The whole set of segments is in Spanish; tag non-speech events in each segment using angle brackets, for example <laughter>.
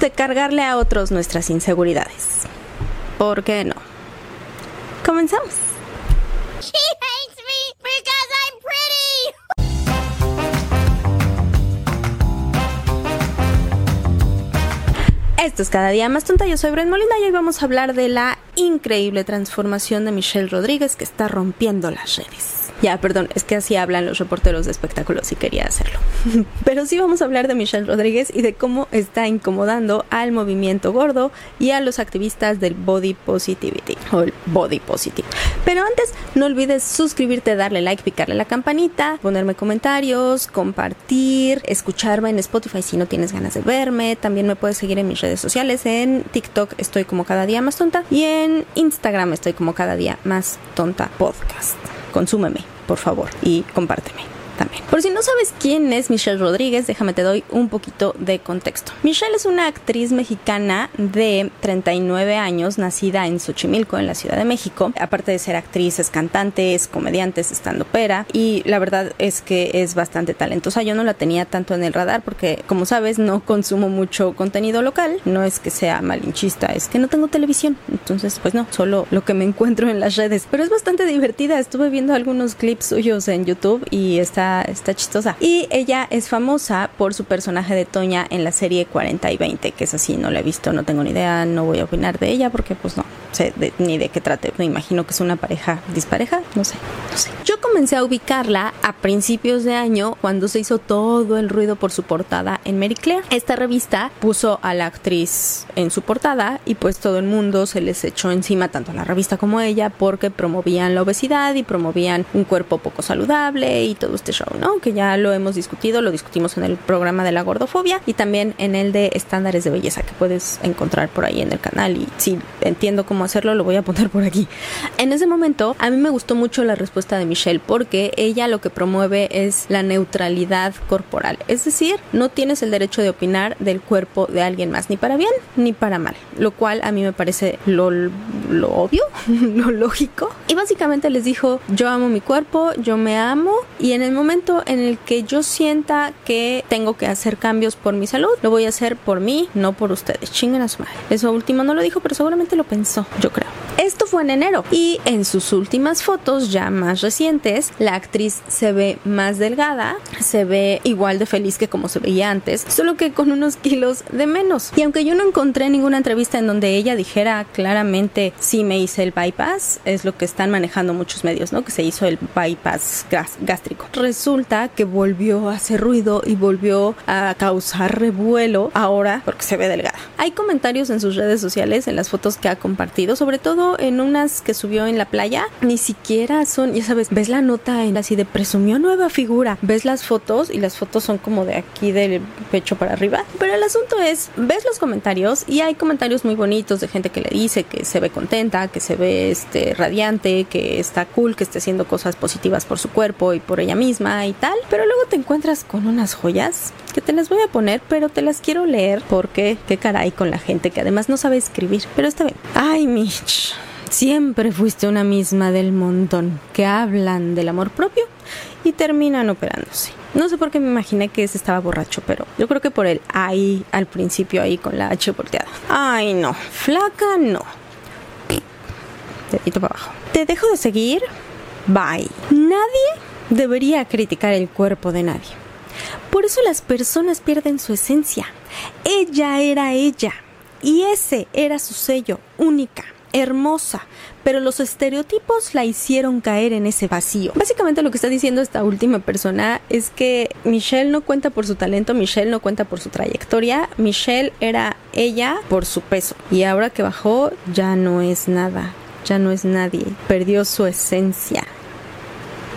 de cargarle a otros nuestras inseguridades. ¿Por qué no? Comenzamos. Esto es cada día más tonta. Yo soy Bren Molina y hoy vamos a hablar de la increíble transformación de Michelle Rodríguez que está rompiendo las redes. Ya, perdón, es que así hablan los reporteros de espectáculos y quería hacerlo. <laughs> Pero sí vamos a hablar de Michelle Rodríguez y de cómo está incomodando al movimiento gordo y a los activistas del body positivity o el body positive. Pero antes, no olvides suscribirte, darle like, picarle la campanita, ponerme comentarios, compartir, escucharme en Spotify si no tienes ganas de verme. También me puedes seguir en mis redes sociales. En TikTok estoy como cada día más tonta y en Instagram estoy como cada día más tonta podcast. Consúmeme por favor, y compárteme también. Por si no sabes quién es Michelle Rodríguez, déjame te doy un poquito de contexto. Michelle es una actriz mexicana de 39 años, nacida en Xochimilco, en la Ciudad de México. Aparte de ser actriz, es cantante, es comediante, es estando pera y la verdad es que es bastante talentosa. Yo no la tenía tanto en el radar porque, como sabes, no consumo mucho contenido local. No es que sea malinchista, es que no tengo televisión. Entonces, pues no, solo lo que me encuentro en las redes. Pero es bastante divertida. Estuve viendo algunos clips suyos en YouTube y está está, chistosa. Y ella es famosa por su personaje de Toña en la serie 40 y 20, que es así, no la he visto, no tengo ni idea, no voy a opinar de ella porque pues no sé ni de qué trate. Me imagino que es una pareja dispareja, no sé, no sé. Yo comencé a ubicarla a principios de año cuando se hizo todo el ruido por su portada en Mary Claire. Esta revista puso a la actriz en su portada y pues todo el mundo se les echó encima, tanto a la revista como a ella, porque promovían la obesidad y promovían un cuerpo poco saludable y todo este show, ¿no? Que ya lo hemos discutido, lo discutimos en el programa de la gordofobia y también en el de estándares de belleza que puedes encontrar por ahí en el canal y si entiendo cómo hacerlo lo voy a poner por aquí. En ese momento a mí me gustó mucho la respuesta de Michelle porque ella lo que promueve es la neutralidad corporal, es decir, no tienes el derecho de opinar del cuerpo de alguien más, ni para bien ni para mal, lo cual a mí me parece lo, lo obvio, <laughs> lo lógico. Y básicamente les dijo, yo amo mi cuerpo, yo me amo y en el momento en el que yo sienta que tengo que hacer cambios por mi salud, lo voy a hacer por mí, no por ustedes. Chinguen a su madre. Eso último no lo dijo, pero seguramente lo pensó, yo creo. Esto fue en enero y en sus últimas fotos ya más recientes, la actriz se ve más delgada, se ve igual de feliz que como se veía antes, solo que con unos kilos de menos. Y aunque yo no encontré ninguna entrevista en donde ella dijera claramente si me hice el bypass, es lo que están manejando muchos medios, ¿no? Que se hizo el bypass gástrico. Resulta que volvió a hacer ruido y volvió a causar revuelo ahora porque se ve delgada. Hay comentarios en sus redes sociales, en las fotos que ha compartido, sobre todo en unas que subió en la playa, ni siquiera son, ya sabes, ves la nota en así de presumió nueva figura, ves las fotos y las fotos son como de aquí del pecho para arriba, pero el asunto es, ves los comentarios y hay comentarios muy bonitos de gente que le dice que se ve contenta, que se ve este radiante, que está cool, que esté haciendo cosas positivas por su cuerpo y por ella misma y tal, pero luego te encuentras con unas joyas que te las voy a poner, pero te las quiero leer porque qué caray con la gente que además no sabe escribir, pero está bien. Ay, Mitch. Siempre fuiste una misma del montón que hablan del amor propio y terminan operándose. No sé por qué me imaginé que ese estaba borracho, pero yo creo que por el ahí al principio ahí con la H volteada. Ay, no, flaca no. Dedito para abajo. Te dejo de seguir. Bye. Nadie debería criticar el cuerpo de nadie. Por eso las personas pierden su esencia. Ella era ella y ese era su sello única hermosa, pero los estereotipos la hicieron caer en ese vacío. Básicamente lo que está diciendo esta última persona es que Michelle no cuenta por su talento, Michelle no cuenta por su trayectoria, Michelle era ella por su peso y ahora que bajó ya no es nada, ya no es nadie, perdió su esencia.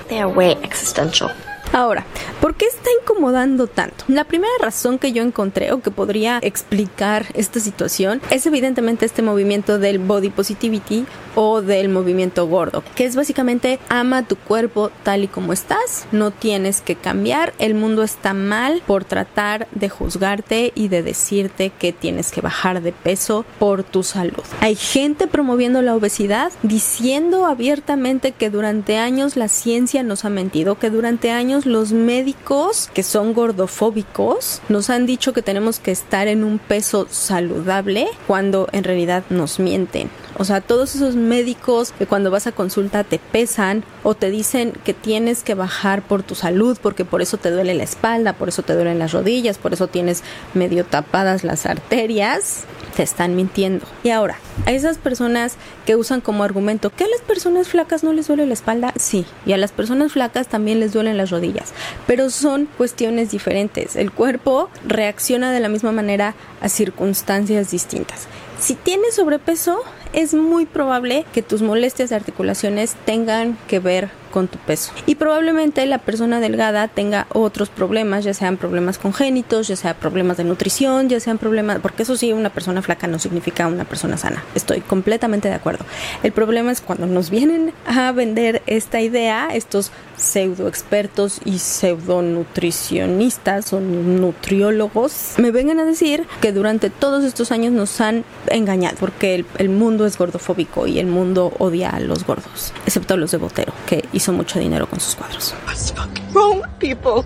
They are way existential. Ahora, ¿por qué está incomodando tanto? La primera razón que yo encontré o que podría explicar esta situación es evidentemente este movimiento del body positivity o del movimiento gordo, que es básicamente ama tu cuerpo tal y como estás, no tienes que cambiar, el mundo está mal por tratar de juzgarte y de decirte que tienes que bajar de peso por tu salud. Hay gente promoviendo la obesidad diciendo abiertamente que durante años la ciencia nos ha mentido, que durante años los médicos que son gordofóbicos nos han dicho que tenemos que estar en un peso saludable cuando en realidad nos mienten. O sea, todos esos médicos que cuando vas a consulta te pesan o te dicen que tienes que bajar por tu salud porque por eso te duele la espalda, por eso te duelen las rodillas, por eso tienes medio tapadas las arterias, te están mintiendo. Y ahora, a esas personas que usan como argumento que a las personas flacas no les duele la espalda, sí, y a las personas flacas también les duelen las rodillas, pero son cuestiones diferentes. El cuerpo reacciona de la misma manera a circunstancias distintas. Si tienes sobrepeso, es muy probable que tus molestias de articulaciones tengan que ver con tu peso. Y probablemente la persona delgada tenga otros problemas, ya sean problemas congénitos, ya sea problemas de nutrición, ya sean problemas, porque eso sí, una persona flaca no significa una persona sana. Estoy completamente de acuerdo. El problema es cuando nos vienen a vender esta idea, estos pseudo expertos y pseudo nutricionistas o nutriólogos me vengan a decir que durante todos estos años nos han engañado porque el, el mundo es gordofóbico y el mundo odia a los gordos, excepto a los de Botero, que hizo mucho dinero con sus cuadros.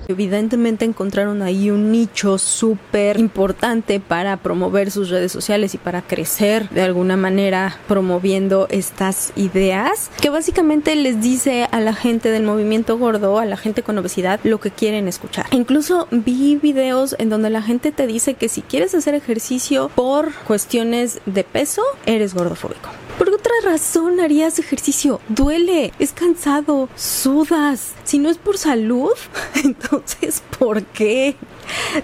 Evidentemente encontraron ahí un nicho súper importante para promover sus redes sociales y para crecer de alguna manera promoviendo estas ideas que básicamente les dice a la gente del movimiento gordo, a la gente con obesidad, lo que quieren escuchar. Incluso vi videos en donde la gente te dice que si quieres hacer ejercicio por cuestiones de peso, eres gordofóbico. ¿Por otra razón harías ejercicio? Duele, es cansado, sudas. Si no es por salud, <laughs> entonces ¿por qué?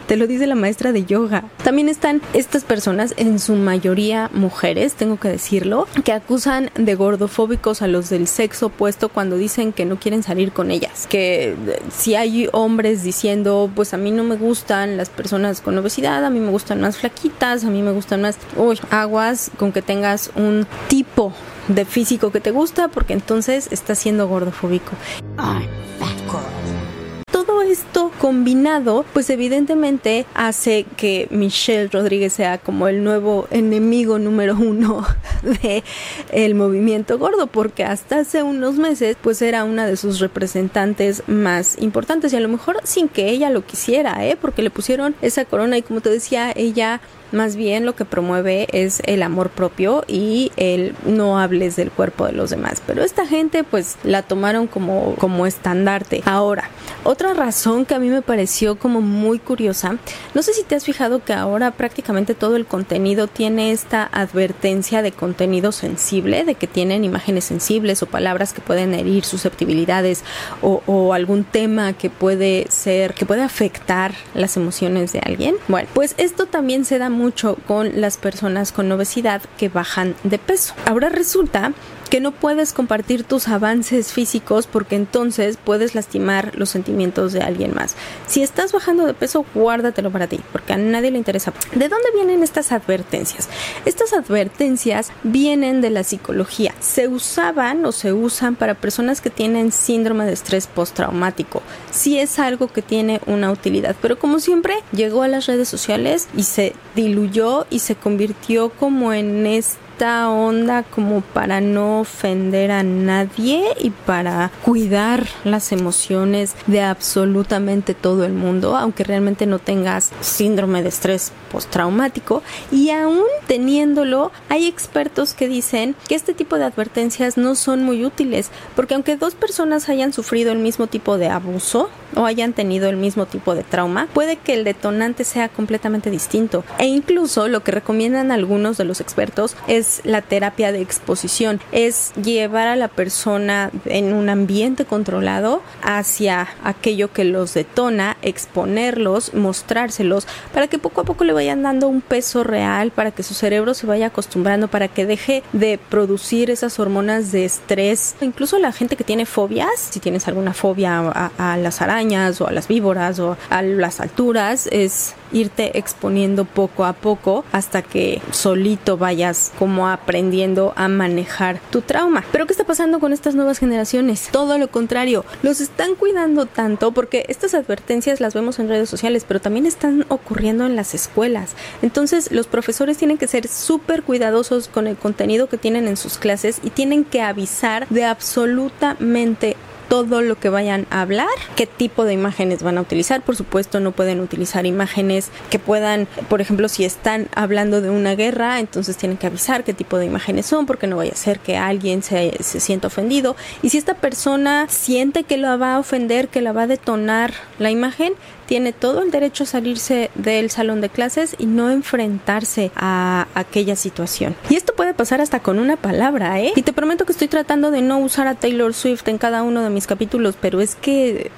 Te lo dice la maestra de yoga. También están estas personas, en su mayoría mujeres, tengo que decirlo, que acusan de gordofóbicos a los del sexo opuesto cuando dicen que no quieren salir con ellas. Que si hay hombres diciendo, pues a mí no me gustan las personas con obesidad, a mí me gustan más flaquitas, a mí me gustan más, uy, aguas con que tengas un tipo de físico que te gusta porque entonces estás siendo gordofóbico. Todo esto combinado, pues evidentemente hace que Michelle Rodríguez sea como el nuevo enemigo número uno <laughs> de el movimiento gordo, porque hasta hace unos meses, pues era una de sus representantes más importantes y a lo mejor sin que ella lo quisiera, ¿eh? Porque le pusieron esa corona y como te decía, ella más bien lo que promueve es el amor propio y el no hables del cuerpo de los demás. Pero esta gente pues la tomaron como, como estandarte. Ahora, otra razón que a mí me pareció como muy curiosa, no sé si te has fijado que ahora prácticamente todo el contenido tiene esta advertencia de contenido sensible, de que tienen imágenes sensibles o palabras que pueden herir susceptibilidades o, algún tema que puede ser, que puede afectar las emociones de alguien. Bueno, pues esto también se da mucho con las personas con obesidad que bajan de peso. Ahora resulta que no puedes compartir tus avances físicos porque entonces puedes lastimar los sentimientos de alguien más. Si estás bajando de peso, guárdatelo para ti, porque a nadie le interesa. ¿De dónde vienen estas advertencias? Estas advertencias vienen de la psicología. Se usaban o se usan para personas que tienen síndrome de estrés postraumático. Sí es algo que tiene una utilidad, pero como siempre llegó a las redes sociales y se diluyó y se convirtió como en este esta onda como para no ofender a nadie y para cuidar las emociones de absolutamente todo el mundo, aunque realmente no tengas síndrome de estrés postraumático. Y aún teniéndolo hay expertos que dicen que este tipo de advertencias no son muy útiles porque aunque dos personas hayan sufrido el mismo tipo de abuso o hayan tenido el mismo tipo de trauma puede que el detonante sea completamente distinto e incluso lo que recomiendan algunos de los expertos es la terapia de exposición, es llevar a la persona en un ambiente controlado hacia aquello que los detona, exponerlos, mostrárselos, para que poco a poco le vayan dando un peso real, para que su cerebro se vaya acostumbrando, para que deje de producir esas hormonas de estrés. Incluso la gente que tiene fobias, si tienes alguna fobia a, a las arañas o a las víboras o a las alturas, es irte exponiendo poco a poco hasta que solito vayas como aprendiendo a manejar tu trauma. Pero ¿qué está pasando con estas nuevas generaciones? Todo lo contrario, los están cuidando tanto porque estas advertencias las vemos en redes sociales, pero también están ocurriendo en las escuelas. Entonces los profesores tienen que ser súper cuidadosos con el contenido que tienen en sus clases y tienen que avisar de absolutamente todo lo que vayan a hablar, qué tipo de imágenes van a utilizar. Por supuesto, no pueden utilizar imágenes que puedan, por ejemplo, si están hablando de una guerra, entonces tienen que avisar qué tipo de imágenes son, porque no vaya a ser que alguien se, se sienta ofendido. Y si esta persona siente que la va a ofender, que la va a detonar la imagen, tiene todo el derecho a salirse del salón de clases y no enfrentarse a aquella situación. Y esto puede pasar hasta con una palabra, ¿eh? Y te prometo que estoy tratando de no usar a Taylor Swift en cada uno de mis capítulos, pero es que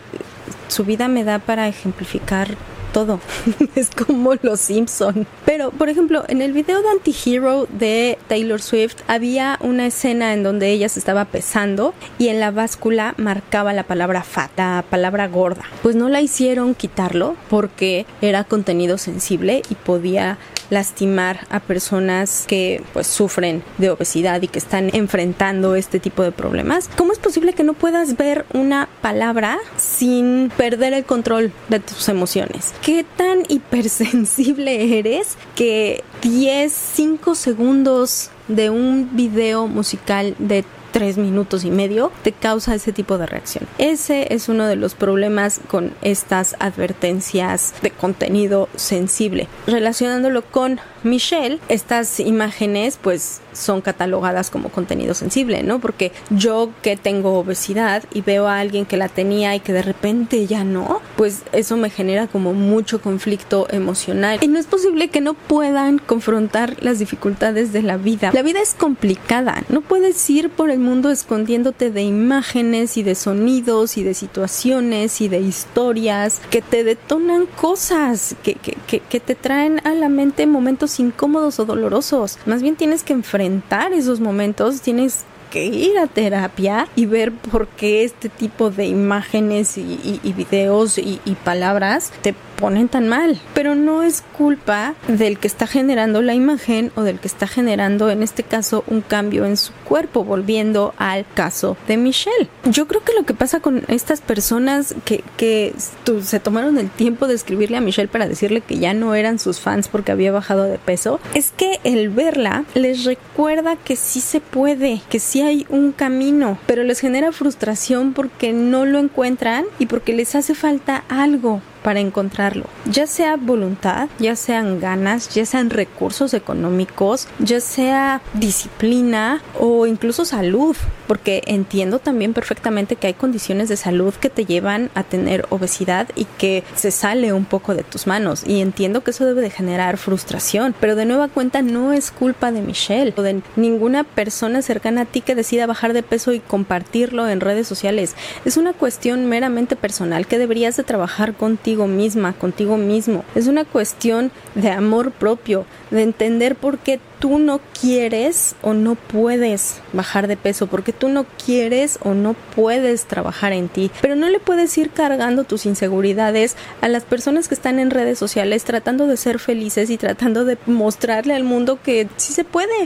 su vida me da para ejemplificar todo. <laughs> es como los Simpson. Pero, por ejemplo, en el video de Antihero de Taylor Swift había una escena en donde ella se estaba pesando y en la báscula marcaba la palabra fat, la palabra gorda. Pues no la hicieron quitarlo porque era contenido sensible y podía lastimar a personas que pues sufren de obesidad y que están enfrentando este tipo de problemas. ¿Cómo es posible que no puedas ver una palabra sin perder el control de tus emociones? ¿Qué tan hipersensible eres que 10, 5 segundos de un video musical de tres minutos y medio te causa ese tipo de reacción. Ese es uno de los problemas con estas advertencias de contenido sensible. Relacionándolo con Michelle, estas imágenes pues son catalogadas como contenido sensible, ¿no? Porque yo que tengo obesidad y veo a alguien que la tenía y que de repente ya no, pues eso me genera como mucho conflicto emocional. Y no es posible que no puedan confrontar las dificultades de la vida. La vida es complicada, no puedes ir por el mundo escondiéndote de imágenes y de sonidos y de situaciones y de historias que te detonan cosas, que, que, que, que te traen a la mente momentos incómodos o dolorosos. Más bien tienes que enfrentar esos momentos, tienes que ir a terapia y ver por qué este tipo de imágenes y, y, y videos y, y, palabras te ponen tan mal. Pero no es culpa del que está generando la imagen o del que está generando, en este caso, un cambio en su cuerpo, volviendo al caso de Michelle. Yo creo que lo que pasa con estas personas que, que se tomaron el tiempo de escribirle a Michelle para decirle que ya no eran sus fans porque había bajado de peso, es que el verla les recuerda que sí se puede, que sí hay un camino, pero les genera frustración porque no lo encuentran y porque les hace falta algo para encontrarlo, ya sea voluntad, ya sean ganas, ya sean recursos económicos, ya sea disciplina o incluso salud, porque entiendo también perfectamente que hay condiciones de salud que te llevan a tener obesidad y que se sale un poco de tus manos y entiendo que eso debe de generar frustración, pero de nueva cuenta no es culpa de Michelle o de ninguna persona cercana a ti que decida bajar de peso y compartirlo en redes sociales. Es una cuestión meramente personal que deberías de trabajar contigo misma, contigo mismo. Es una cuestión de amor propio, de entender por qué tú no quieres o no puedes bajar de peso, porque tú no quieres o no puedes trabajar en ti. Pero no le puedes ir cargando tus inseguridades a las personas que están en redes sociales tratando de ser felices y tratando de mostrarle al mundo que sí se puede.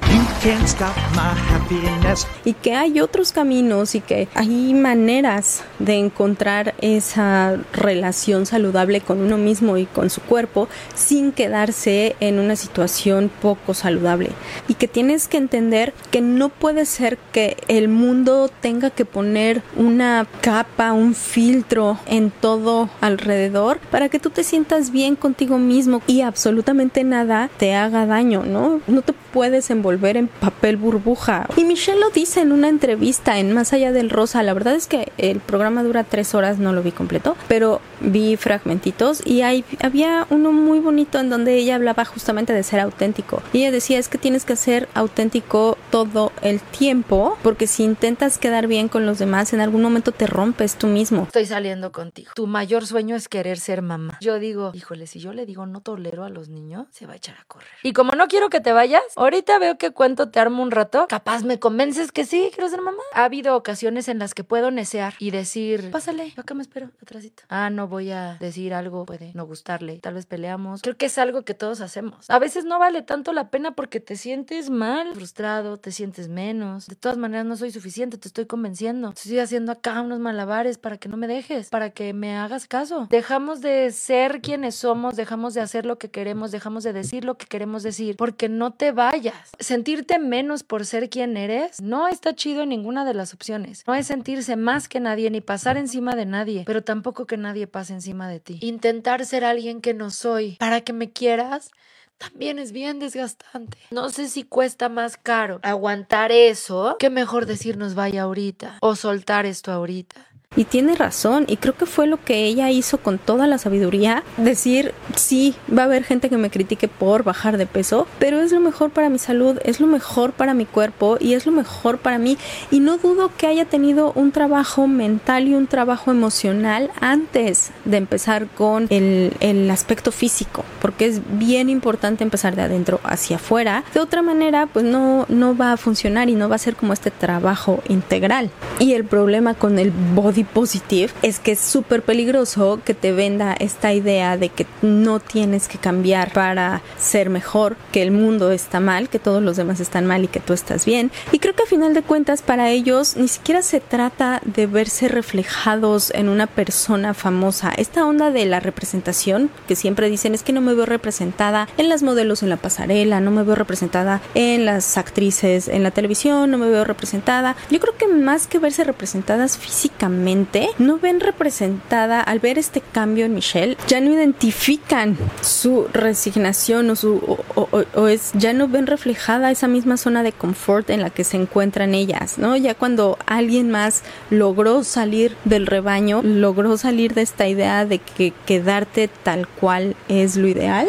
Y que hay otros caminos y que hay maneras de encontrar esa relación saludable con uno mismo y con su cuerpo sin quedarse en una situación poco saludable y que tienes que entender que no puede ser que el mundo tenga que poner una capa, un filtro en todo alrededor para que tú te sientas bien contigo mismo y absolutamente nada te haga daño, ¿no? No te puedes envolver en papel burbuja. Y Michelle lo dice en una entrevista en Más allá del rosa. La verdad es que el programa dura tres horas, no lo vi completo, pero vi fragmentitos y hay, había uno muy bonito en donde ella hablaba justamente de ser auténtico. Y ella decía es que tienes que ser auténtico todo el tiempo porque si intentas quedar bien con los demás en algún momento te rompes tú mismo. Estoy saliendo contigo. Tu mayor sueño es querer ser mamá. Yo digo, híjole, si yo le digo no tolero a los niños, se va a echar a correr. Y como no quiero que te vayas, ahorita veo que cuento te armo un rato, capaz me convences que sí, quiero ser mamá. Ha habido ocasiones en las que puedo necear y decir, pásale, yo acá me espero, atrásito. Ah, no voy a decir algo, puede no gustarle, tal vez peleamos. Creo que es algo que todos hacemos. A veces no vale tanto la pena porque te sientes mal, frustrado, te sientes menos. De todas maneras, no soy suficiente, te estoy convenciendo. Estoy haciendo acá unos malabares para que no me dejes, para que me hagas caso. Dejamos de ser quienes somos, dejamos de hacer lo que queremos, dejamos de decir lo que queremos decir, porque no te vayas. Sentirte menos por ser quien eres no está chido en ninguna de las opciones. No es sentirse más que nadie ni pasar encima de nadie, pero tampoco que nadie pase encima de ti. Intentar ser alguien que no soy para que me quieras también es bien desgastante. No sé si cuesta más caro aguantar eso que mejor decirnos vaya ahorita o soltar esto ahorita. Y tiene razón, y creo que fue lo que ella hizo con toda la sabiduría, decir, sí, va a haber gente que me critique por bajar de peso, pero es lo mejor para mi salud, es lo mejor para mi cuerpo y es lo mejor para mí. Y no dudo que haya tenido un trabajo mental y un trabajo emocional antes de empezar con el, el aspecto físico, porque es bien importante empezar de adentro hacia afuera. De otra manera, pues no, no va a funcionar y no va a ser como este trabajo integral. Y el problema con el body positive es que es súper peligroso que te venda esta idea de que no tienes que cambiar para ser mejor, que el mundo está mal, que todos los demás están mal y que tú estás bien. Y creo que a final de cuentas para ellos ni siquiera se trata de verse reflejados en una persona famosa. Esta onda de la representación que siempre dicen es que no me veo representada en las modelos en la pasarela, no me veo representada en las actrices en la televisión, no me veo representada. Yo creo que más que verse representadas físicamente, no ven representada al ver este cambio en Michelle, ya no identifican su resignación o su o, es ya no ven reflejada esa misma zona de confort en la que se encuentran ellas, ¿no? Ya cuando alguien más logró salir del rebaño, logró salir de esta idea de que quedarte tal cual es lo ideal.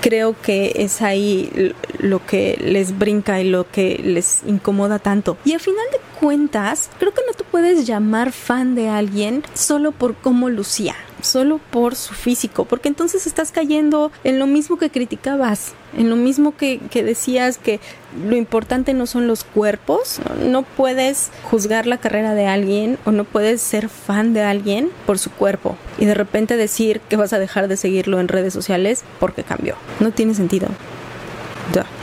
Creo que es ahí lo que les brinca y lo que les incomoda tanto. Y al final de cuentas, creo que no te puedes llamar fan de alguien solo por cómo lucía, solo por su físico, porque entonces estás cayendo en lo mismo que criticabas, en lo mismo que, decías que lo importante no son los cuerpos, no puedes juzgar la carrera de alguien o no puedes ser fan de alguien por su cuerpo y de repente decir que vas a dejar de seguirlo en redes sociales porque cambió. No tiene sentido.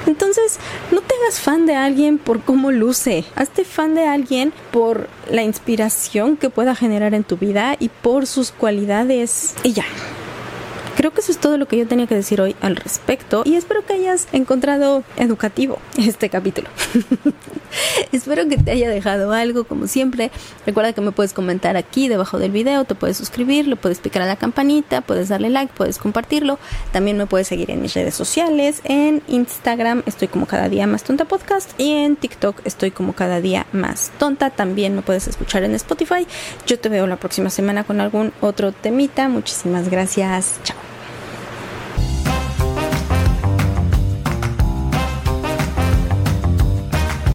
Entonces, no te hagas fan de alguien por cómo luce. Hazte fan de alguien por la inspiración que pueda generar en tu vida y por sus cualidades. Y ya. Creo que eso es todo lo que yo tenía que decir hoy al respecto y espero que hayas encontrado educativo este capítulo. <laughs> espero que te haya dejado algo como siempre. Recuerda que me puedes comentar aquí debajo del video, te puedes suscribir, le puedes picar a la campanita, puedes darle like, puedes compartirlo. También me puedes seguir en mis redes sociales, en Instagram estoy como cada día más tonta podcast y en TikTok estoy como cada día más tonta. También me puedes escuchar en Spotify. Yo te veo la próxima semana con algún otro temita. Muchísimas gracias. Chao.